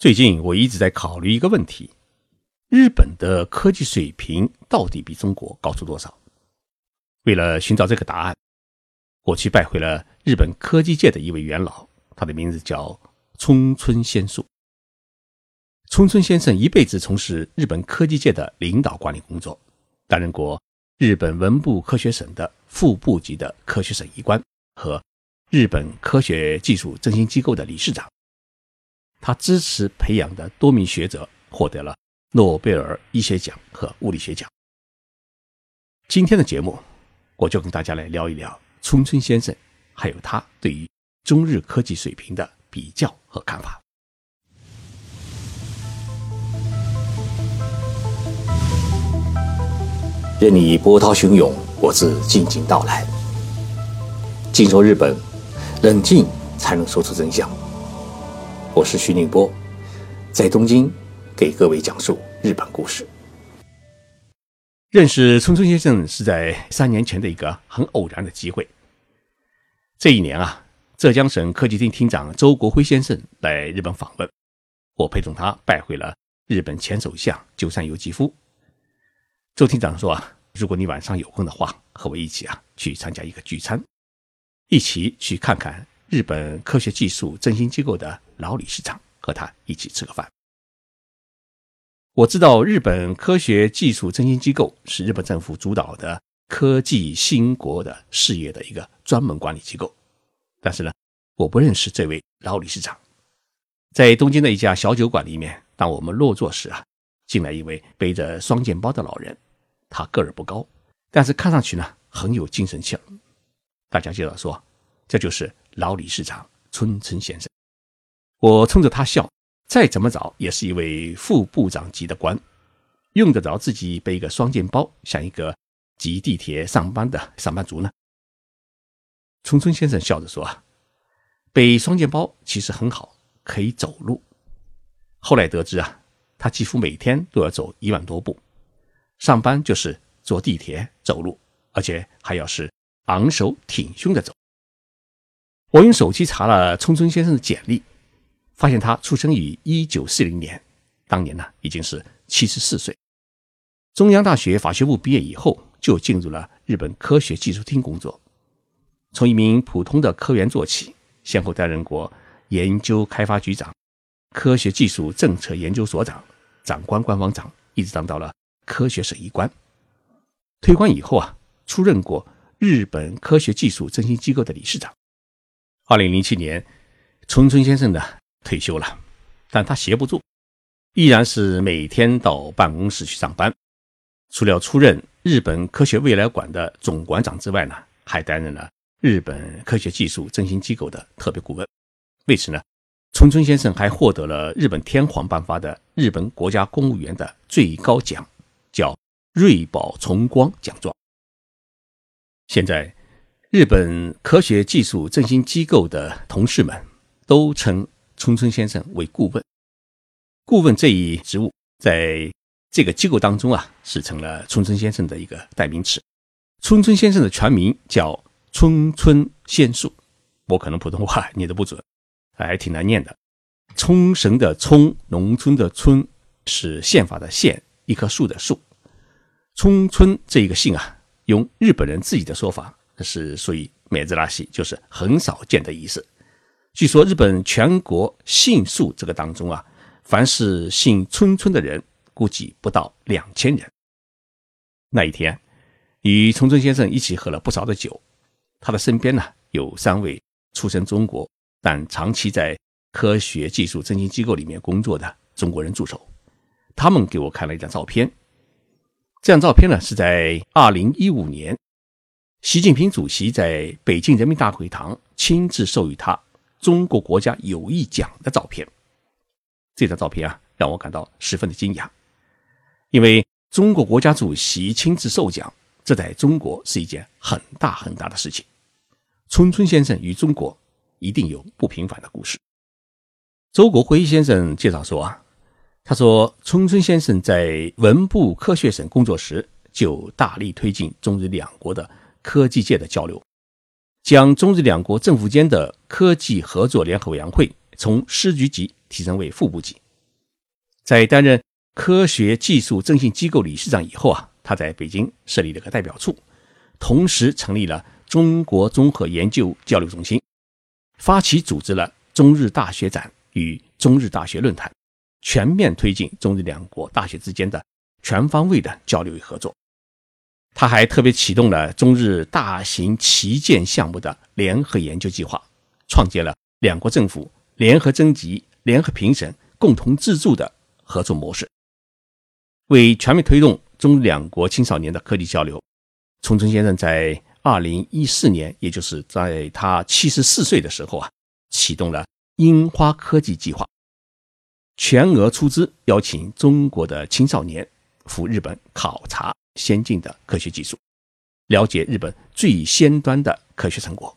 最近我一直在考虑一个问题：日本的科技水平到底比中国高出多少？为了寻找这个答案，我去拜会了日本科技界的一位元老，他的名字叫冲村先树。冲村先生一辈子从事日本科技界的领导管理工作，担任过日本文部科学省的副部级的科学审议官和日本科学技术振兴机构的理事长。他支持培养的多名学者获得了诺贝尔医学奖和物理学奖。今天的节目，我就跟大家来聊一聊冲村先生，还有他对于中日科技水平的比较和看法。任你波涛汹涌，我自静静到来。静说日本，冷静才能说出真相。我是徐宁波，在东京给各位讲述日本故事。认识冲村先生是在三年前的一个很偶然的机会。这一年啊，浙江省科技厅厅长周国辉先生来日本访问，我陪同他拜会了日本前首相鸠山由纪夫。周厅长说啊，如果你晚上有空的话，和我一起啊去参加一个聚餐，一起去看看。日本科学技术振兴机构的老理事长和他一起吃个饭。我知道日本科学技术振兴机构是日本政府主导的科技兴国的事业的一个专门管理机构，但是呢，我不认识这位老理事长。在东京的一家小酒馆里面，当我们落座时啊，进来一位背着双肩包的老人，他个儿不高，但是看上去呢很有精神气儿。大家介绍说，这就是。老理事长村村先生，我冲着他笑。再怎么找，也是一位副部长级的官，用得着自己背一个双肩包，像一个挤地铁上班的上班族呢？村村先生笑着说：“，背双肩包其实很好，可以走路。后来得知啊，他几乎每天都要走一万多步，上班就是坐地铁走路，而且还要是昂首挺胸的走。”我用手机查了冲村先生的简历，发现他出生于一九四零年，当年呢已经是七十四岁。中央大学法学部毕业以后，就进入了日本科学技术厅工作，从一名普通的科员做起，先后担任过研究开发局长、科学技术政策研究所长、长官官方长，一直当到了科学审议官。退官以后啊，出任过日本科学技术振兴机构的理事长。二零零七年，冲村先生呢退休了，但他闲不住，依然是每天到办公室去上班。除了出任日本科学未来馆的总馆长之外呢，还担任了日本科学技术振兴机构的特别顾问。为此呢，冲村先生还获得了日本天皇颁发的日本国家公务员的最高奖，叫瑞宝崇光奖状。现在。日本科学技术振兴机构的同事们都称冲村先生为顾问。顾问这一职务在这个机构当中啊，是成了冲村先生的一个代名词。冲村先生的全名叫冲村先树，我可能普通话念的不准，还挺难念的。冲绳的冲，农村的村，是宪法的宪，一棵树的树。冲村这一个姓啊，用日本人自己的说法。是属于美兹拉西，就是很少见的意思。据说日本全国姓数这个当中啊，凡是姓村村的人，估计不到两千人。那一天，与冲村先生一起喝了不少的酒。他的身边呢，有三位出身中国但长期在科学技术振兴机构里面工作的中国人助手。他们给我看了一张照片。这张照片呢，是在二零一五年。习近平主席在北京人民大会堂亲自授予他中国国家友谊奖的照片。这张照片啊，让我感到十分的惊讶，因为中国国家主席亲自授奖，这在中国是一件很大很大的事情。冲村先生与中国一定有不平凡的故事。周国辉先生介绍说啊，他说冲村先生在文部科学省工作时，就大力推进中日两国的。科技界的交流，将中日两国政府间的科技合作联合委员会从师局级提升为副部级，在担任科学技术振兴机构理事长以后啊，他在北京设立了个代表处，同时成立了中国综合研究交流中心，发起组织了中日大学展与中日大学论坛，全面推进中日两国大学之间的全方位的交流与合作。他还特别启动了中日大型旗舰项目的联合研究计划，创建了两国政府联合征集、联合评审、共同资助的合作模式。为全面推动中两国青少年的科技交流，冲村先生在二零一四年，也就是在他七十四岁的时候啊，启动了樱花科技计划，全额出资邀请中国的青少年赴日本考察。先进的科学技术，了解日本最先端的科学成果。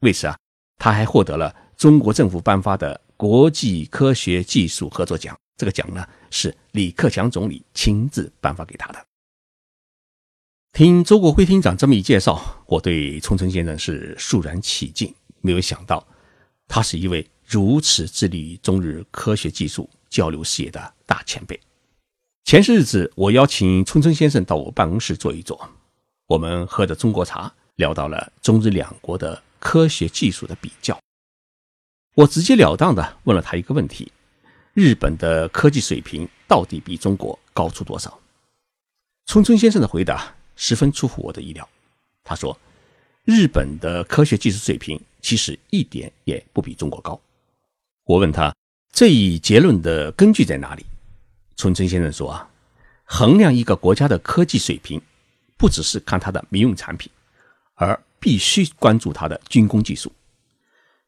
为此啊，他还获得了中国政府颁发的国际科学技术合作奖。这个奖呢，是李克强总理亲自颁发给他的。听周国辉厅长这么一介绍，我对冲村先生是肃然起敬。没有想到，他是一位如此致力于中日科学技术交流事业的大前辈。前些日子，我邀请春春先生到我办公室坐一坐，我们喝着中国茶，聊到了中日两国的科学技术的比较。我直截了当的问了他一个问题：日本的科技水平到底比中国高出多少？春春先生的回答十分出乎我的意料。他说：“日本的科学技术水平其实一点也不比中国高。”我问他这一结论的根据在哪里？春春先生说：“啊，衡量一个国家的科技水平，不只是看它的民用产品，而必须关注它的军工技术。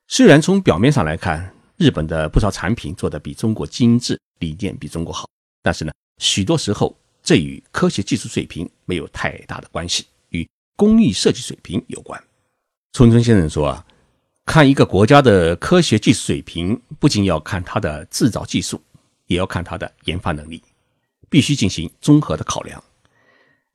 虽然从表面上来看，日本的不少产品做得比中国精致，理念比中国好，但是呢，许多时候这与科学技术水平没有太大的关系，与工艺设计水平有关。”春春先生说：“啊，看一个国家的科学技术水平，不仅要看它的制造技术。”也要看它的研发能力，必须进行综合的考量。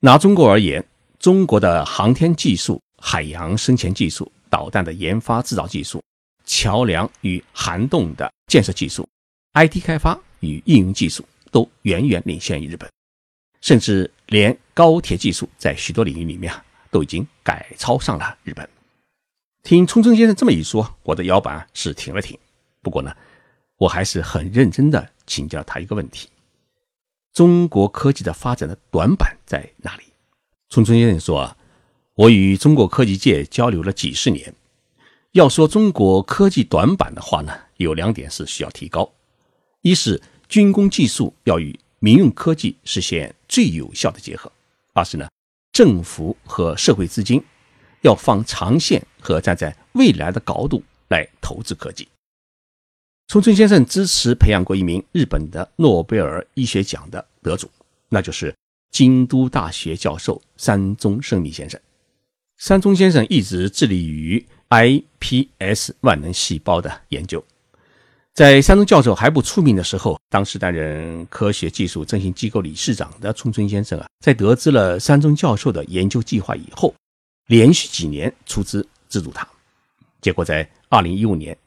拿中国而言，中国的航天技术、海洋深潜技术、导弹的研发制造技术、桥梁与涵洞的建设技术、IT 开发与应用技术都远远领先于日本，甚至连高铁技术在许多领域里面啊都已经赶超上了日本。听冲冲先生这么一说，我的腰板是挺了挺。不过呢，我还是很认真的。请教他一个问题：中国科技的发展的短板在哪里？冲冲先生说啊，我与中国科技界交流了几十年，要说中国科技短板的话呢，有两点是需要提高：一是军工技术要与民用科技实现最有效的结合；二是呢，政府和社会资金要放长线和站在未来的高度来投资科技。冲村先生支持培养过一名日本的诺贝尔医学奖的得主，那就是京都大学教授山中胜利先生。山中先生一直致力于 iPS 万能细胞的研究。在山中教授还不出名的时候，当时担任科学技术振兴机构理事长的冲村先生啊，在得知了山中教授的研究计划以后，连续几年出资资助他。结果在2015年。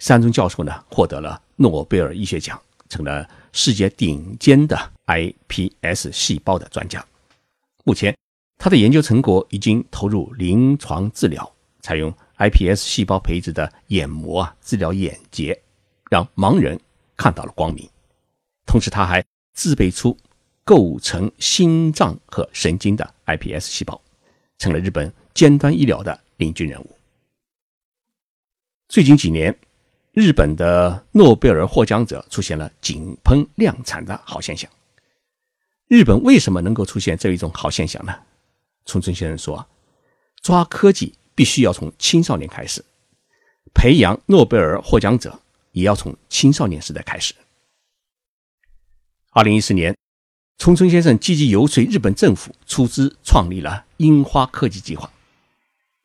山中教授呢，获得了诺贝尔医学奖，成了世界顶尖的 iPS 细胞的专家。目前，他的研究成果已经投入临床治疗，采用 iPS 细胞培植的眼膜啊，治疗眼结，让盲人看到了光明。同时，他还自备出构成心脏和神经的 iPS 细胞，成了日本尖端医疗的领军人物。最近几年。日本的诺贝尔获奖者出现了井喷量产的好现象。日本为什么能够出现这一种好现象呢？冲村先生说：“抓科技必须要从青少年开始，培养诺贝尔获奖者也要从青少年时代开始。”二零一四年，冲村先生积极游说日本政府出资创立了樱花科技计划。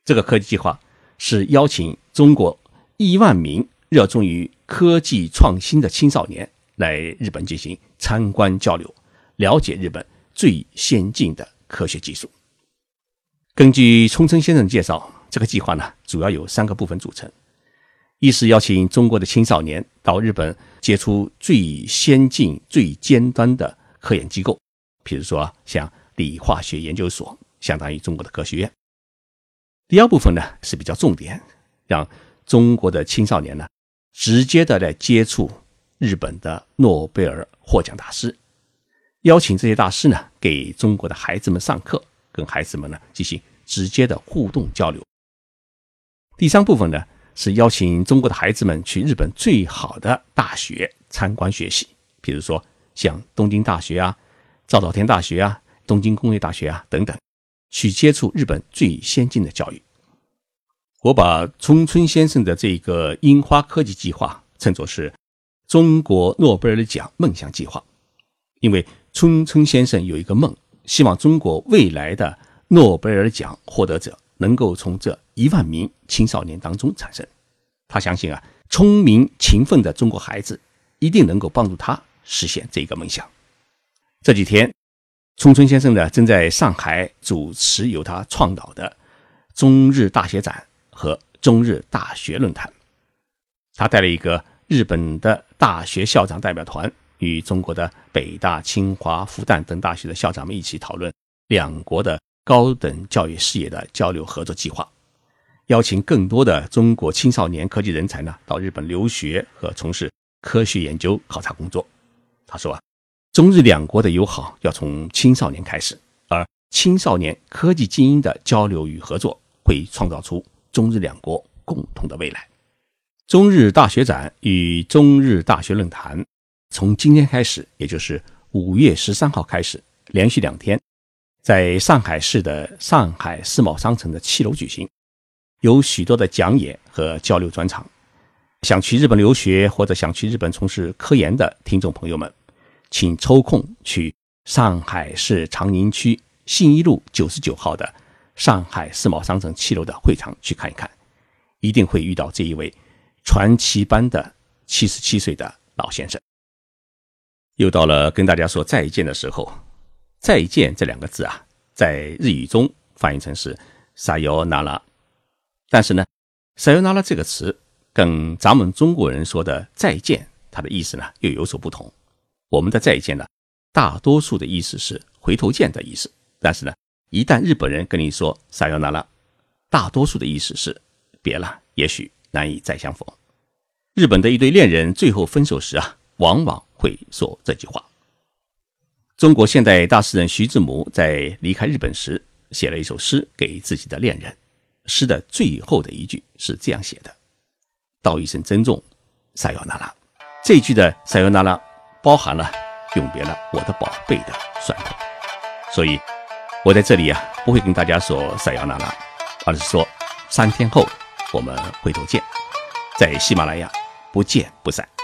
这个科技计划是邀请中国亿万名。热衷于科技创新的青少年来日本进行参观交流，了解日本最先进的科学技术。根据冲村先生介绍，这个计划呢主要有三个部分组成：一是邀请中国的青少年到日本接触最先进、最尖端的科研机构，比如说像理化学研究所，相当于中国的科学院。第二部分呢是比较重点，让中国的青少年呢直接的来接触日本的诺贝尔获奖大师，邀请这些大师呢给中国的孩子们上课，跟孩子们呢进行直接的互动交流。第三部分呢是邀请中国的孩子们去日本最好的大学参观学习，比如说像东京大学啊、早稻田大学啊、东京工业大学啊等等。去接触日本最先进的教育。我把冲村先生的这个樱花科技计划称作是中国诺贝尔奖梦想计划，因为冲村先生有一个梦，希望中国未来的诺贝尔奖获得者能够从这一万名青少年当中产生。他相信啊，聪明勤奋的中国孩子一定能够帮助他实现这个梦想。这几天。冲村先生呢，正在上海主持由他创导的中日大学展和中日大学论坛。他带了一个日本的大学校长代表团，与中国的北大、清华、复旦等大学的校长们一起讨论两国的高等教育事业的交流合作计划，邀请更多的中国青少年科技人才呢到日本留学和从事科学研究考察工作。他说啊。中日两国的友好要从青少年开始，而青少年科技精英的交流与合作会创造出中日两国共同的未来。中日大学展与中日大学论坛从今天开始，也就是五月十三号开始，连续两天，在上海市的上海世贸商城的七楼举行，有许多的讲演和交流专场。想去日本留学或者想去日本从事科研的听众朋友们。请抽空去上海市长宁区信一路九十九号的上海世贸商城七楼的会场去看一看，一定会遇到这一位传奇般的七十七岁的老先生。又到了跟大家说再见的时候，再见这两个字啊，在日语中翻译成是“撒由那拉”，但是呢，“撒由那拉”这个词跟咱们中国人说的再见，它的意思呢又有所不同。我们的再见呢，大多数的意思是回头见的意思。但是呢，一旦日本人跟你说“撒由那拉”，大多数的意思是别了，也许难以再相逢。日本的一对恋人最后分手时啊，往往会说这句话。中国现代大诗人徐志摩在离开日本时写了一首诗给自己的恋人，诗的最后的一句是这样写的：“道一声珍重，撒由那拉。”这句的“撒由那拉”。包含了永别了我的宝贝的酸痛，所以，我在这里啊，不会跟大家说撒由那拉，而是说三天后我们回头见，在喜马拉雅不见不散。